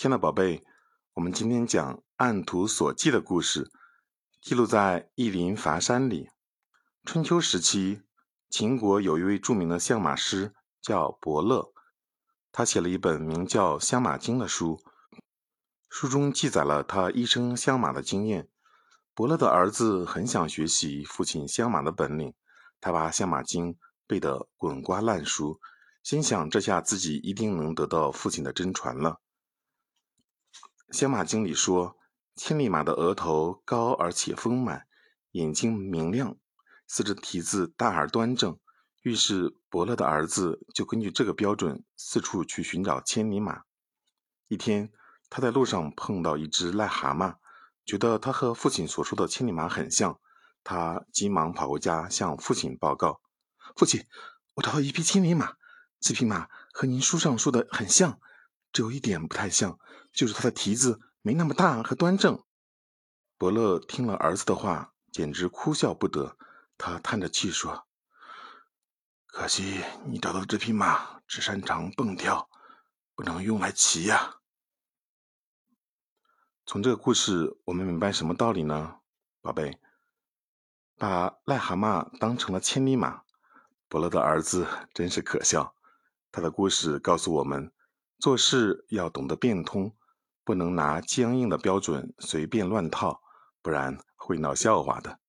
亲爱的宝贝，我们今天讲《按图索骥》的故事，记录在义林伐山里。春秋时期，秦国有一位著名的相马师，叫伯乐。他写了一本名叫《相马经》的书，书中记载了他一生相马的经验。伯乐的儿子很想学习父亲相马的本领，他把《相马经》背得滚瓜烂熟，心想这下自己一定能得到父亲的真传了。《相马经》里说，千里马的额头高而且丰满，眼睛明亮，四只蹄子大而端正。于是伯乐的儿子就根据这个标准四处去寻找千里马。一天，他在路上碰到一只癞蛤蟆，觉得他和父亲所说的千里马很像，他急忙跑回家向父亲报告：“父亲，我找到一匹千里马，这匹马和您书上说的很像，有一点不太像，就是它的蹄子没那么大和端正。”伯乐听了儿子的话，简直哭笑不得，他叹着气说。可惜你找到这匹马只擅长蹦跳，不能用来骑呀。从这个故事，我们明白什么道理呢，宝贝？把癞蛤蟆当成了千里马，伯乐的儿子真是可笑。他的故事告诉我们，做事要懂得变通，不能拿僵硬的标准随便乱套，不然会闹笑话的。